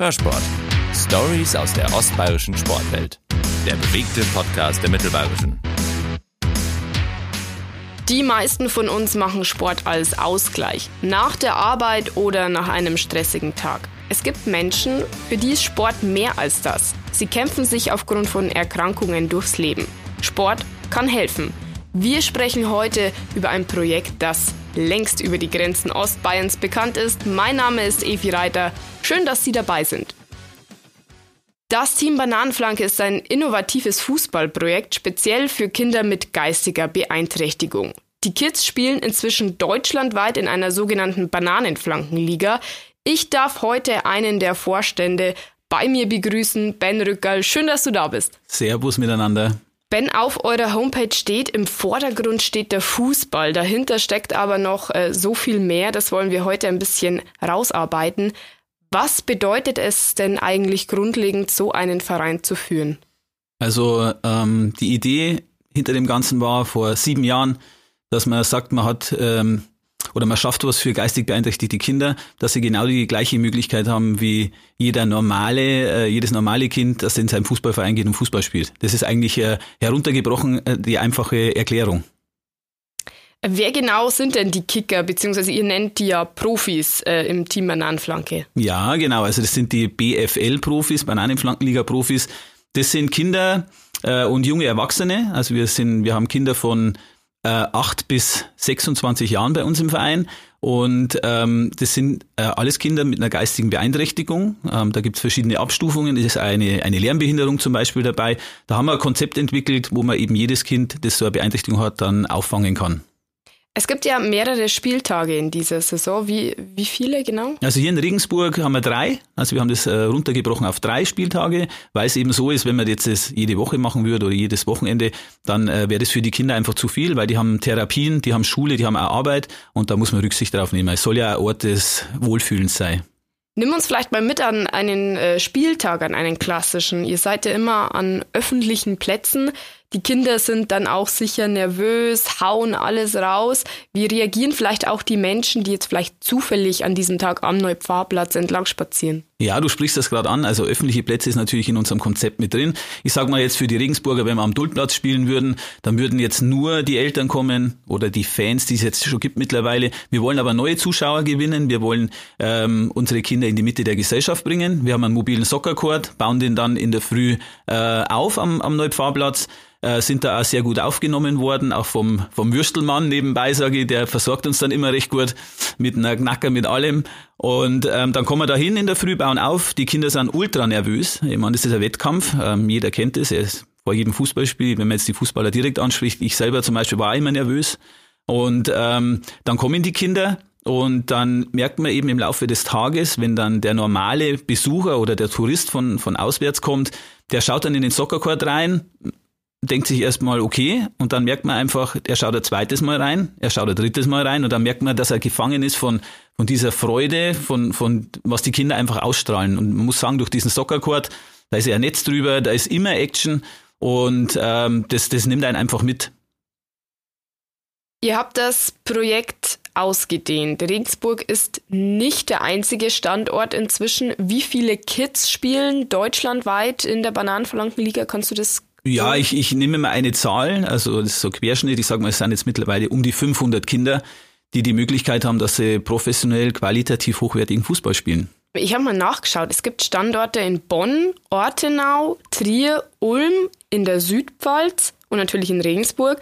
Hörsport. Stories aus der ostbayerischen Sportwelt. Der bewegte Podcast der Mittelbayerischen. Die meisten von uns machen Sport als Ausgleich, nach der Arbeit oder nach einem stressigen Tag. Es gibt Menschen, für die ist Sport mehr als das. Sie kämpfen sich aufgrund von Erkrankungen durchs Leben. Sport kann helfen. Wir sprechen heute über ein Projekt, das längst über die Grenzen Ostbayerns bekannt ist. Mein Name ist Evi Reiter. Schön, dass Sie dabei sind. Das Team Bananenflanke ist ein innovatives Fußballprojekt speziell für Kinder mit geistiger Beeinträchtigung. Die Kids spielen inzwischen deutschlandweit in einer sogenannten Bananenflankenliga. Ich darf heute einen der Vorstände bei mir begrüßen, Ben Rückerl. Schön, dass du da bist. Servus miteinander. Ben, auf eurer Homepage steht, im Vordergrund steht der Fußball. Dahinter steckt aber noch äh, so viel mehr. Das wollen wir heute ein bisschen rausarbeiten. Was bedeutet es denn eigentlich grundlegend, so einen Verein zu führen? Also ähm, die Idee hinter dem Ganzen war vor sieben Jahren, dass man sagt, man hat ähm, oder man schafft was für geistig beeinträchtigte Kinder, dass sie genau die gleiche Möglichkeit haben wie jeder normale, äh, jedes normale Kind, das in seinem Fußballverein geht und Fußball spielt. Das ist eigentlich äh, heruntergebrochen äh, die einfache Erklärung. Wer genau sind denn die Kicker, beziehungsweise ihr nennt die ja Profis äh, im Team Bananenflanke? Ja, genau. Also das sind die BFL-Profis, Bananenflankenliga-Profis. Das sind Kinder äh, und junge Erwachsene. Also wir sind, wir haben Kinder von äh, 8 bis 26 Jahren bei uns im Verein. Und ähm, das sind äh, alles Kinder mit einer geistigen Beeinträchtigung. Ähm, da gibt es verschiedene Abstufungen. Es ist eine, eine Lernbehinderung zum Beispiel dabei. Da haben wir ein Konzept entwickelt, wo man eben jedes Kind, das so eine Beeinträchtigung hat, dann auffangen kann. Es gibt ja mehrere Spieltage in dieser Saison. Wie, wie viele genau? Also hier in Regensburg haben wir drei. Also wir haben das äh, runtergebrochen auf drei Spieltage, weil es eben so ist, wenn man jetzt das jede Woche machen würde oder jedes Wochenende, dann äh, wäre das für die Kinder einfach zu viel, weil die haben Therapien, die haben Schule, die haben auch Arbeit und da muss man Rücksicht drauf nehmen. Es soll ja ein Ort des Wohlfühlens sein. Nimm uns vielleicht mal mit an einen äh, Spieltag, an einen klassischen. Ihr seid ja immer an öffentlichen Plätzen. Die Kinder sind dann auch sicher nervös, hauen alles raus. Wie reagieren vielleicht auch die Menschen, die jetzt vielleicht zufällig an diesem Tag am Neupfarrplatz entlang spazieren? Ja, du sprichst das gerade an. Also öffentliche Plätze ist natürlich in unserem Konzept mit drin. Ich sag mal jetzt für die Regensburger, wenn wir am Duldplatz spielen würden, dann würden jetzt nur die Eltern kommen oder die Fans, die es jetzt schon gibt mittlerweile. Wir wollen aber neue Zuschauer gewinnen. Wir wollen ähm, unsere Kinder in die Mitte der Gesellschaft bringen. Wir haben einen mobilen Soccercourt, bauen den dann in der Früh äh, auf am, am Neupfarrplatz äh, sind da auch sehr gut aufgenommen worden, auch vom, vom Würstelmann nebenbei, sage ich, der versorgt uns dann immer recht gut mit einer Knacker, mit allem. Und ähm, dann kommen wir da hin in der Früh, bauen auf, die Kinder sind ultra nervös. Ich meine, das ist ein Wettkampf, ähm, jeder kennt es, er ist vor jedem Fußballspiel, wenn man jetzt die Fußballer direkt anspricht, ich selber zum Beispiel war immer nervös. Und ähm, dann kommen die Kinder, und dann merkt man eben im Laufe des Tages, wenn dann der normale Besucher oder der Tourist von, von auswärts kommt, der schaut dann in den Soccercourt rein, denkt sich erstmal okay und dann merkt man einfach, er schaut ein zweites Mal rein, er schaut ein drittes Mal rein und dann merkt man, dass er gefangen ist von, von dieser Freude, von, von was die Kinder einfach ausstrahlen. Und man muss sagen, durch diesen Soccercourt, da ist ja ein Netz drüber, da ist immer Action und ähm, das, das nimmt einen einfach mit. Ihr habt das Projekt ausgedehnt. Regensburg ist nicht der einzige Standort inzwischen. Wie viele Kids spielen deutschlandweit in der Bananenflankenliga? Kannst du das ja, ich, ich nehme mal eine Zahl, also das ist so Querschnitt, ich sage mal, es sind jetzt mittlerweile um die 500 Kinder, die die Möglichkeit haben, dass sie professionell, qualitativ hochwertigen Fußball spielen. Ich habe mal nachgeschaut. Es gibt Standorte in Bonn, Ortenau, Trier, Ulm, in der Südpfalz und natürlich in Regensburg.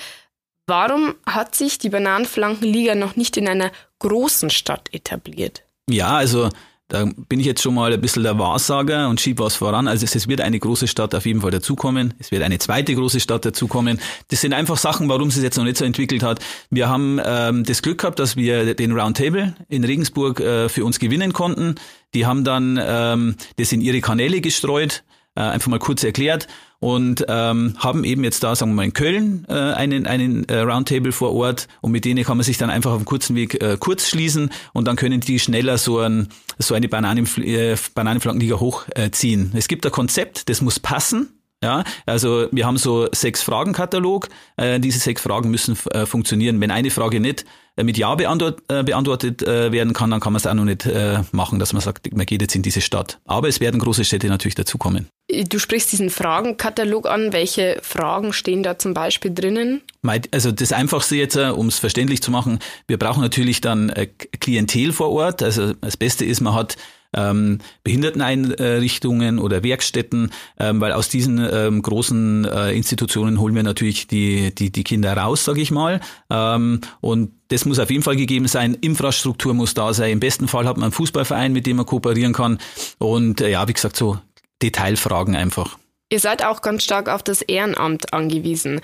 Warum hat sich die Bananenflankenliga noch nicht in einer großen Stadt etabliert? Ja, also da bin ich jetzt schon mal ein bisschen der Wahrsager und schiebe was voran. Also es, wird eine große Stadt auf jeden Fall dazukommen. Es wird eine zweite große Stadt dazukommen. Das sind einfach Sachen, warum es sich jetzt noch nicht so entwickelt hat. Wir haben ähm, das Glück gehabt, dass wir den Roundtable in Regensburg äh, für uns gewinnen konnten. Die haben dann ähm, das in ihre Kanäle gestreut, äh, einfach mal kurz erklärt und ähm, haben eben jetzt da, sagen wir mal, in Köln äh, einen, einen äh, Roundtable vor Ort. Und mit denen kann man sich dann einfach auf einem kurzen Weg äh, kurz schließen. Und dann können die schneller so, ein, so eine Bananen, äh, Bananenflankenliga hochziehen. Äh, es gibt ein Konzept, das muss passen Ja, also wir haben so sechs Fragenkatalog. Äh, diese sechs Fragen müssen äh, funktionieren. Wenn eine Frage nicht äh, mit Ja beantwort, äh, beantwortet äh, werden kann, dann kann man es auch noch nicht äh, machen, dass man sagt, man geht jetzt in diese Stadt. Aber es werden große Städte natürlich dazukommen. Du sprichst diesen Fragenkatalog an. Welche Fragen stehen da zum Beispiel drinnen? Also das Einfachste jetzt, äh, um es verständlich zu machen, wir brauchen natürlich dann äh, Klientel vor Ort. Also das Beste ist, man hat ähm, Behinderteneinrichtungen oder Werkstätten, ähm, weil aus diesen ähm, großen äh, Institutionen holen wir natürlich die, die, die Kinder raus, sage ich mal. Ähm, und das muss auf jeden Fall gegeben sein. Infrastruktur muss da sein. Im besten Fall hat man einen Fußballverein, mit dem man kooperieren kann. Und äh, ja, wie gesagt, so Detailfragen einfach. Ihr seid auch ganz stark auf das Ehrenamt angewiesen.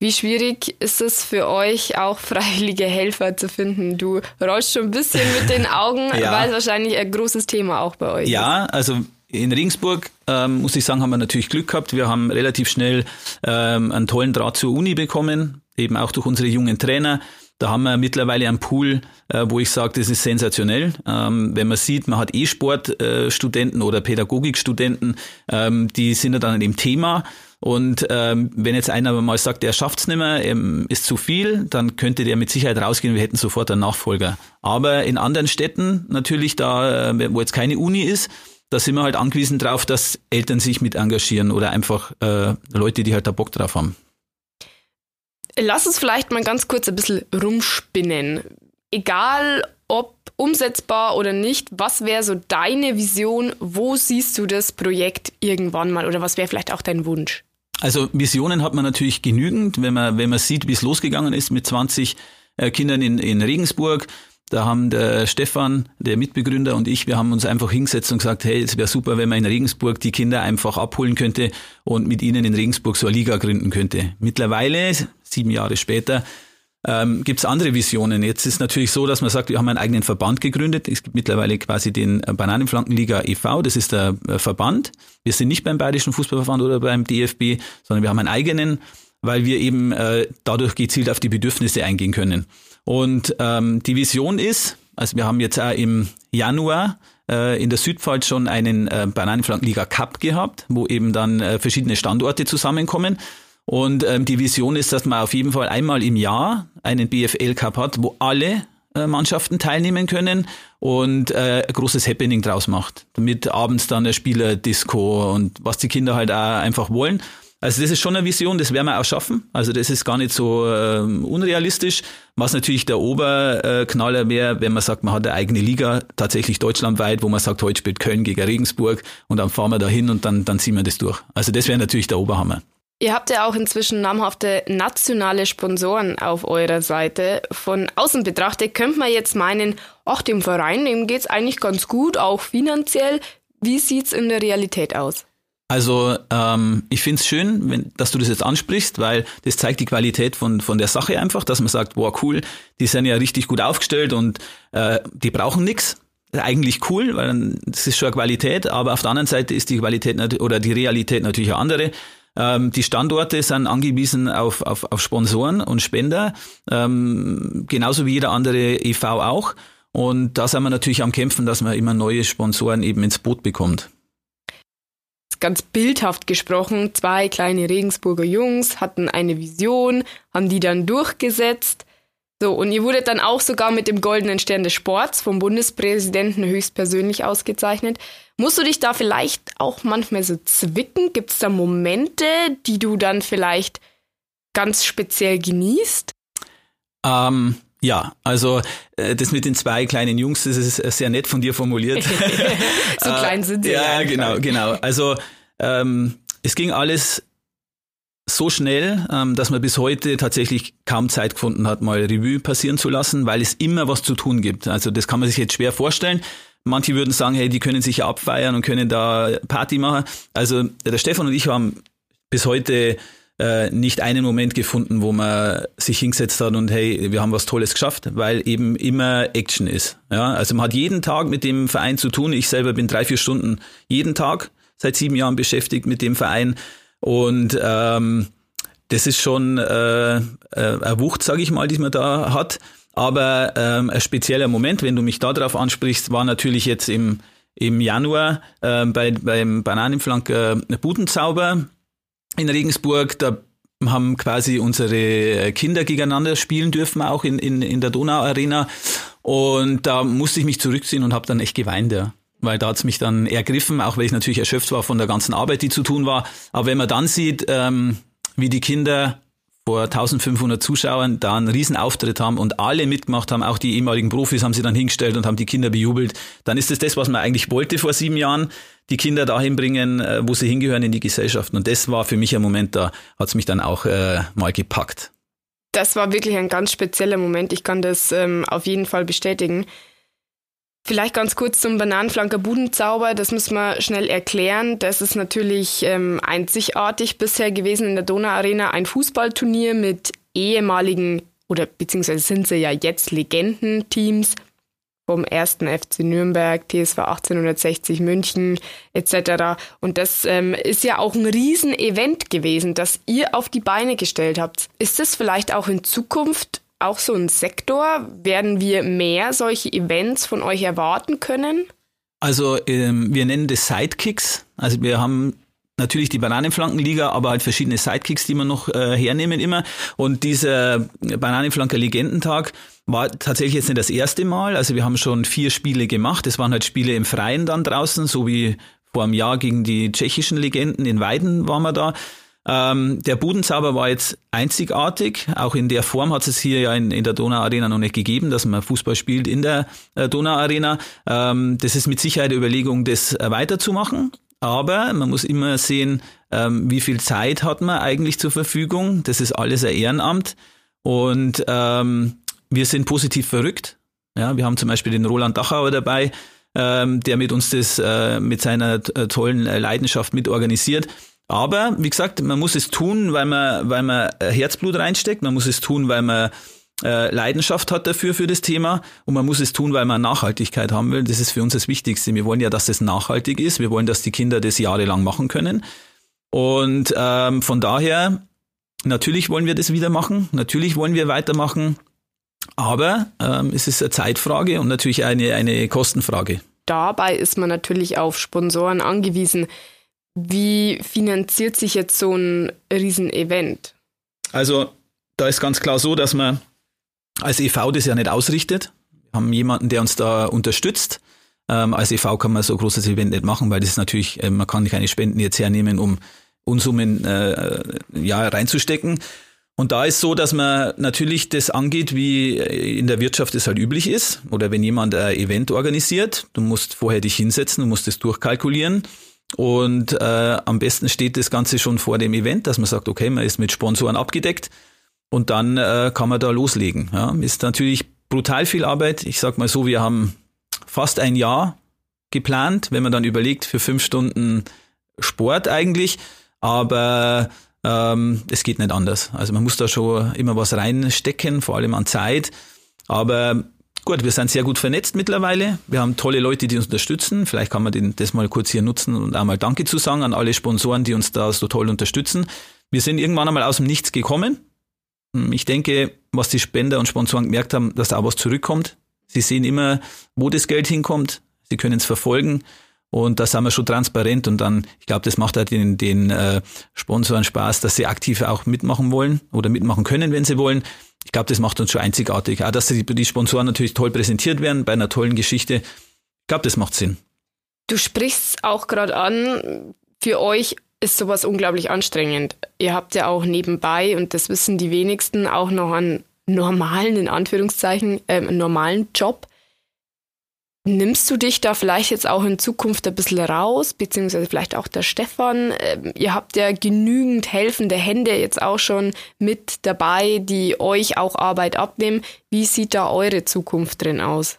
Wie schwierig ist es für euch, auch freiwillige Helfer zu finden? Du rollst schon ein bisschen mit den Augen, ja. weil es wahrscheinlich ein großes Thema auch bei euch ja, ist. Ja, also in Regensburg, ähm, muss ich sagen, haben wir natürlich Glück gehabt. Wir haben relativ schnell ähm, einen tollen Draht zur Uni bekommen, eben auch durch unsere jungen Trainer. Da haben wir mittlerweile einen Pool, äh, wo ich sage, das ist sensationell. Ähm, wenn man sieht, man hat E-Sport-Studenten oder Pädagogikstudenten, ähm, die sind ja dann im Thema. Und ähm, wenn jetzt einer mal sagt, der schafft's nicht mehr, ähm, ist zu viel, dann könnte der mit Sicherheit rausgehen. Wir hätten sofort einen Nachfolger. Aber in anderen Städten natürlich, da äh, wo jetzt keine Uni ist, da sind wir halt angewiesen drauf, dass Eltern sich mit engagieren oder einfach äh, Leute, die halt da Bock drauf haben. Lass uns vielleicht mal ganz kurz ein bisschen rumspinnen. Egal ob umsetzbar oder nicht, was wäre so deine Vision? Wo siehst du das Projekt irgendwann mal oder was wäre vielleicht auch dein Wunsch? Also Visionen hat man natürlich genügend, wenn man, wenn man sieht, wie es losgegangen ist mit 20 äh, Kindern in, in Regensburg. Da haben der Stefan, der Mitbegründer und ich, wir haben uns einfach hingesetzt und gesagt, hey, es wäre super, wenn man in Regensburg die Kinder einfach abholen könnte und mit ihnen in Regensburg so eine Liga gründen könnte. Mittlerweile, sieben Jahre später, ähm, gibt es andere Visionen. Jetzt ist natürlich so, dass man sagt, wir haben einen eigenen Verband gegründet. Es gibt mittlerweile quasi den Bananenflankenliga e.V., das ist der äh, Verband. Wir sind nicht beim Bayerischen Fußballverband oder beim DFB, sondern wir haben einen eigenen, weil wir eben äh, dadurch gezielt auf die Bedürfnisse eingehen können. Und ähm, die Vision ist, also wir haben jetzt auch im Januar äh, in der Südpfalz schon einen äh, Bananenflankenliga Cup gehabt, wo eben dann äh, verschiedene Standorte zusammenkommen. Und ähm, die Vision ist, dass man auf jeden Fall einmal im Jahr einen BFL Cup hat, wo alle äh, Mannschaften teilnehmen können und äh, ein großes Happening draus macht. Damit abends dann eine Spielerdisco und was die Kinder halt auch einfach wollen. Also das ist schon eine Vision, das werden wir auch schaffen. Also das ist gar nicht so ähm, unrealistisch. Was natürlich der Oberknaller wäre, wenn man sagt, man hat eine eigene Liga, tatsächlich deutschlandweit, wo man sagt, heute spielt Köln gegen Regensburg und dann fahren wir da hin und dann, dann ziehen wir das durch. Also das wäre natürlich der Oberhammer. Ihr habt ja auch inzwischen namhafte nationale Sponsoren auf eurer Seite. Von außen betrachtet könnte man jetzt meinen, ach, dem Verein, dem geht's eigentlich ganz gut, auch finanziell. Wie sieht's in der Realität aus? Also ähm, ich finde es schön, wenn, dass du das jetzt ansprichst, weil das zeigt die Qualität von, von der Sache einfach, dass man sagt, wow, cool, die sind ja richtig gut aufgestellt und äh, die brauchen nichts. Eigentlich cool, weil das ist schon eine Qualität, aber auf der anderen Seite ist die Qualität oder die Realität natürlich eine andere. Ähm, die Standorte sind angewiesen auf, auf, auf Sponsoren und Spender, ähm, genauso wie jeder andere EV auch. Und da sind wir natürlich am Kämpfen, dass man immer neue Sponsoren eben ins Boot bekommt ganz bildhaft gesprochen, zwei kleine Regensburger Jungs hatten eine Vision, haben die dann durchgesetzt. So, und ihr wurdet dann auch sogar mit dem Goldenen Stern des Sports vom Bundespräsidenten höchstpersönlich ausgezeichnet. Musst du dich da vielleicht auch manchmal so zwicken? Gibt es da Momente, die du dann vielleicht ganz speziell genießt? Ähm, ja, also äh, das mit den zwei kleinen Jungs, das ist sehr nett von dir formuliert. so klein sind sie. ja, ja genau, genau. Also ähm, es ging alles so schnell, ähm, dass man bis heute tatsächlich kaum Zeit gefunden hat, mal Revue passieren zu lassen, weil es immer was zu tun gibt. Also das kann man sich jetzt schwer vorstellen. Manche würden sagen, hey, die können sich ja abfeiern und können da Party machen. Also der Stefan und ich haben bis heute äh, nicht einen Moment gefunden, wo man sich hingesetzt hat und hey, wir haben was Tolles geschafft, weil eben immer Action ist. Ja, also man hat jeden Tag mit dem Verein zu tun. Ich selber bin drei, vier Stunden jeden Tag seit sieben Jahren beschäftigt mit dem Verein und ähm, das ist schon äh, äh, eine Wucht, sage ich mal, die man da hat. Aber ähm, ein spezieller Moment, wenn du mich darauf ansprichst, war natürlich jetzt im, im Januar äh, bei, beim Bananenflank äh, Budenzauber in Regensburg, da haben quasi unsere Kinder gegeneinander spielen dürfen, auch in, in, in der Donau-Arena. Und da musste ich mich zurückziehen und habe dann echt geweint, ja. Weil da hat's mich dann ergriffen, auch weil ich natürlich erschöpft war von der ganzen Arbeit, die zu tun war. Aber wenn man dann sieht, ähm, wie die Kinder vor 1500 Zuschauern da einen Riesenauftritt haben und alle mitgemacht haben, auch die ehemaligen Profis haben sie dann hingestellt und haben die Kinder bejubelt, dann ist es das, was man eigentlich wollte vor sieben Jahren, die Kinder dahin bringen, äh, wo sie hingehören in die Gesellschaft. Und das war für mich ein Moment, da hat's mich dann auch äh, mal gepackt. Das war wirklich ein ganz spezieller Moment. Ich kann das ähm, auf jeden Fall bestätigen. Vielleicht ganz kurz zum Bananenflanker Budenzauber, das müssen wir schnell erklären. Das ist natürlich ähm, einzigartig bisher gewesen in der Donauarena, ein Fußballturnier mit ehemaligen oder beziehungsweise sind sie ja jetzt Legendenteams vom 1. FC Nürnberg, TSV 1860 München etc. Und das ähm, ist ja auch ein Riesenevent gewesen, das ihr auf die Beine gestellt habt. Ist das vielleicht auch in Zukunft auch so ein Sektor? Werden wir mehr solche Events von euch erwarten können? Also ähm, wir nennen das Sidekicks. Also wir haben natürlich die Bananenflankenliga, aber halt verschiedene Sidekicks, die wir noch äh, hernehmen immer. Und dieser Bananenflanker Legendentag war tatsächlich jetzt nicht das erste Mal. Also wir haben schon vier Spiele gemacht. Das waren halt Spiele im Freien dann draußen, so wie vor einem Jahr gegen die tschechischen Legenden in Weiden waren wir da. Ähm, der Budenzauber war jetzt einzigartig. Auch in der Form hat es hier ja in, in der Donauarena noch nicht gegeben, dass man Fußball spielt in der äh, Donauarena. Ähm, das ist mit Sicherheit eine Überlegung, das äh, weiterzumachen. Aber man muss immer sehen, ähm, wie viel Zeit hat man eigentlich zur Verfügung. Das ist alles ein Ehrenamt. Und ähm, wir sind positiv verrückt. Ja, wir haben zum Beispiel den Roland Dachauer dabei, ähm, der mit uns das äh, mit seiner äh, tollen äh, Leidenschaft mit organisiert. Aber wie gesagt, man muss es tun, weil man, weil man Herzblut reinsteckt, man muss es tun, weil man äh, Leidenschaft hat dafür für das Thema und man muss es tun, weil man Nachhaltigkeit haben will. Das ist für uns das Wichtigste. Wir wollen ja, dass das nachhaltig ist. Wir wollen, dass die Kinder das jahrelang machen können. Und ähm, von daher, natürlich wollen wir das wieder machen, natürlich wollen wir weitermachen, aber ähm, es ist eine Zeitfrage und natürlich eine, eine Kostenfrage. Dabei ist man natürlich auf Sponsoren angewiesen. Wie finanziert sich jetzt so ein Riesenevent? Also da ist ganz klar so, dass man als EV das ja nicht ausrichtet. Wir haben jemanden, der uns da unterstützt. Ähm, als EV kann man so ein großes Event nicht machen, weil das ist natürlich, äh, man kann keine Spenden jetzt hernehmen, um Unsummen äh, ja, reinzustecken. Und da ist so, dass man natürlich das angeht, wie in der Wirtschaft es halt üblich ist. Oder wenn jemand ein Event organisiert, du musst vorher dich hinsetzen, du musst es durchkalkulieren. Und äh, am besten steht das Ganze schon vor dem Event, dass man sagt, okay, man ist mit Sponsoren abgedeckt und dann äh, kann man da loslegen. Ja, ist natürlich brutal viel Arbeit. Ich sag mal so, wir haben fast ein Jahr geplant, wenn man dann überlegt, für fünf Stunden Sport eigentlich. Aber ähm, es geht nicht anders. Also man muss da schon immer was reinstecken, vor allem an Zeit. Aber Gut, wir sind sehr gut vernetzt mittlerweile. Wir haben tolle Leute, die uns unterstützen. Vielleicht kann man den, das mal kurz hier nutzen und einmal Danke zu sagen an alle Sponsoren, die uns da so toll unterstützen. Wir sind irgendwann einmal aus dem Nichts gekommen. Ich denke, was die Spender und Sponsoren gemerkt haben, dass da auch was zurückkommt. Sie sehen immer, wo das Geld hinkommt. Sie können es verfolgen. Und da sind wir schon transparent und dann, ich glaube, das macht halt den, den äh, Sponsoren Spaß, dass sie aktiv auch mitmachen wollen oder mitmachen können, wenn sie wollen ich glaube, das macht uns schon einzigartig. Auch, dass die, die Sponsoren natürlich toll präsentiert werden bei einer tollen Geschichte. Ich glaube, das macht Sinn. Du sprichst auch gerade an, für euch ist sowas unglaublich anstrengend. Ihr habt ja auch nebenbei, und das wissen die wenigsten, auch noch einen normalen, in Anführungszeichen, äh, einen normalen Job. Nimmst du dich da vielleicht jetzt auch in Zukunft ein bisschen raus, beziehungsweise vielleicht auch der Stefan? Ähm, ihr habt ja genügend helfende Hände jetzt auch schon mit dabei, die euch auch Arbeit abnehmen. Wie sieht da eure Zukunft drin aus?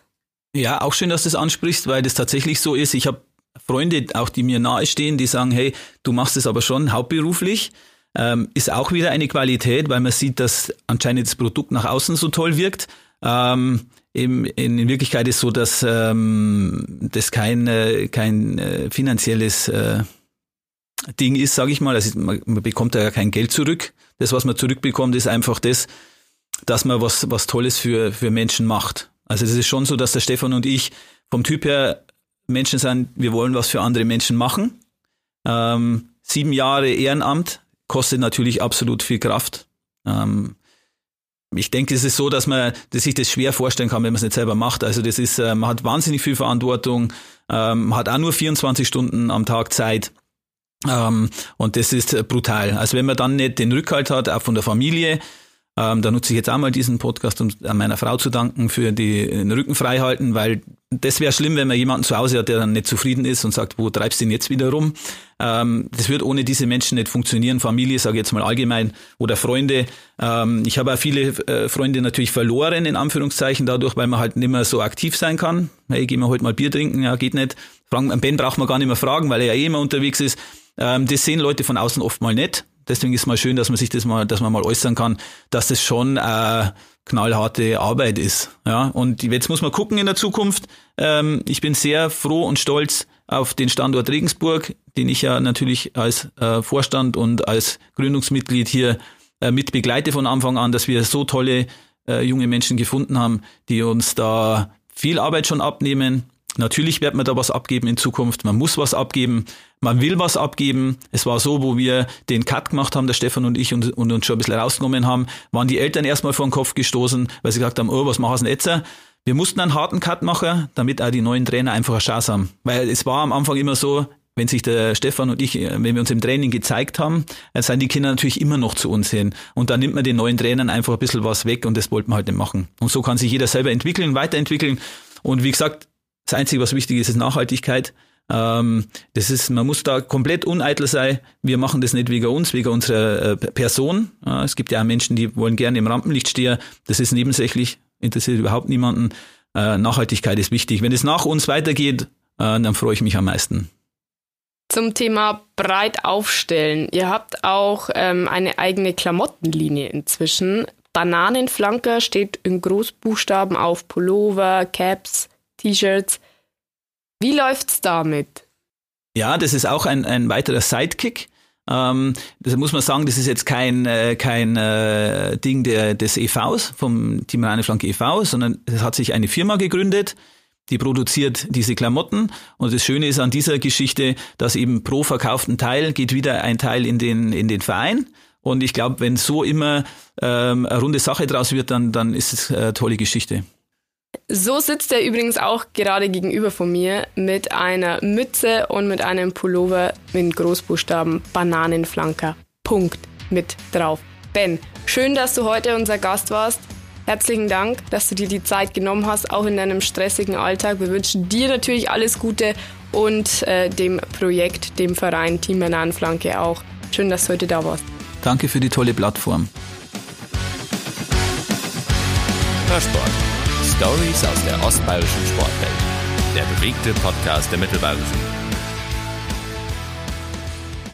Ja, auch schön, dass du das ansprichst, weil das tatsächlich so ist. Ich habe Freunde, auch die mir nahestehen, die sagen, hey, du machst es aber schon hauptberuflich. Ähm, ist auch wieder eine Qualität, weil man sieht, dass anscheinend das Produkt nach außen so toll wirkt. Ähm, in, in Wirklichkeit ist so, dass ähm, das kein, äh, kein äh, finanzielles äh, Ding ist, sage ich mal. Also man, man bekommt da ja kein Geld zurück. Das, was man zurückbekommt, ist einfach das, dass man was, was Tolles für, für Menschen macht. Also es ist schon so, dass der Stefan und ich vom Typ her Menschen sind, wir wollen was für andere Menschen machen. Ähm, sieben Jahre Ehrenamt kostet natürlich absolut viel Kraft. Ähm, ich denke, es ist so, dass man dass sich das schwer vorstellen kann, wenn man es nicht selber macht. Also das ist, äh, man hat wahnsinnig viel Verantwortung, ähm, hat auch nur 24 Stunden am Tag Zeit. Ähm, und das ist brutal. Also wenn man dann nicht den Rückhalt hat, auch von der Familie, ähm, da nutze ich jetzt auch mal diesen Podcast, um meiner Frau zu danken für die, den Rücken frei halten, weil das wäre schlimm, wenn man jemanden zu Hause hat, der dann nicht zufrieden ist und sagt, wo treibst du denn jetzt wieder rum? Ähm, das wird ohne diese Menschen nicht funktionieren. Familie, sage ich jetzt mal allgemein, oder Freunde. Ähm, ich habe auch viele äh, Freunde natürlich verloren, in Anführungszeichen, dadurch, weil man halt nicht mehr so aktiv sein kann. Hey, gehen wir heute mal Bier trinken? Ja, geht nicht. Fragen, Ben braucht man gar nicht mehr fragen, weil er ja eh immer unterwegs ist. Ähm, das sehen Leute von außen oft mal nicht. Deswegen ist es mal schön, dass man sich das mal, dass man mal äußern kann, dass das schon äh, knallharte Arbeit ist. Ja, und jetzt muss man gucken in der Zukunft. Ähm, ich bin sehr froh und stolz auf den Standort Regensburg, den ich ja natürlich als äh, Vorstand und als Gründungsmitglied hier äh, mit begleite von Anfang an, dass wir so tolle äh, junge Menschen gefunden haben, die uns da viel Arbeit schon abnehmen, Natürlich wird man da was abgeben in Zukunft. Man muss was abgeben. Man will was abgeben. Es war so, wo wir den Cut gemacht haben, der Stefan und ich, und, und uns schon ein bisschen rausgenommen haben, waren die Eltern erstmal vor den Kopf gestoßen, weil sie gesagt haben, oh, was machen sie jetzt? Wir mussten einen harten Cut machen, damit auch die neuen Trainer einfach eine Chance haben. Weil es war am Anfang immer so, wenn sich der Stefan und ich, wenn wir uns im Training gezeigt haben, dann sind die Kinder natürlich immer noch zu uns hin. Und dann nimmt man den neuen Trainern einfach ein bisschen was weg und das wollten wir halt nicht machen. Und so kann sich jeder selber entwickeln, weiterentwickeln. Und wie gesagt, das Einzige, was wichtig ist, ist Nachhaltigkeit. Ähm, das ist, man muss da komplett uneitel sein. Wir machen das nicht wegen uns, wegen unserer äh, Person. Ja, es gibt ja auch Menschen, die wollen gerne im Rampenlicht stehen. Das ist nebensächlich, interessiert überhaupt niemanden. Äh, Nachhaltigkeit ist wichtig. Wenn es nach uns weitergeht, äh, dann freue ich mich am meisten. Zum Thema breit aufstellen. Ihr habt auch ähm, eine eigene Klamottenlinie inzwischen. Bananenflanker steht in Großbuchstaben auf Pullover, Caps, T-Shirts. Wie läuft's damit? Ja, das ist auch ein, ein weiterer Sidekick. Ähm, das muss man sagen, das ist jetzt kein, äh, kein äh, Ding der, des EVs, vom Team Reine Flanke e.V., sondern es hat sich eine Firma gegründet, die produziert diese Klamotten. Und das Schöne ist an dieser Geschichte, dass eben pro verkauften Teil geht wieder ein Teil in den, in den Verein. Und ich glaube, wenn so immer ähm, eine runde Sache draus wird, dann, dann ist es eine tolle Geschichte. So sitzt er übrigens auch gerade gegenüber von mir mit einer Mütze und mit einem Pullover mit Großbuchstaben Bananenflanker. Punkt mit drauf. Ben, schön, dass du heute unser Gast warst. Herzlichen Dank, dass du dir die Zeit genommen hast, auch in deinem stressigen Alltag. Wir wünschen dir natürlich alles Gute und äh, dem Projekt, dem Verein Team Bananenflanke auch. Schön, dass du heute da warst. Danke für die tolle Plattform. Hörsport. Stories aus der ostbayerischen Sportwelt. Der bewegte Podcast der Mittelbayerischen.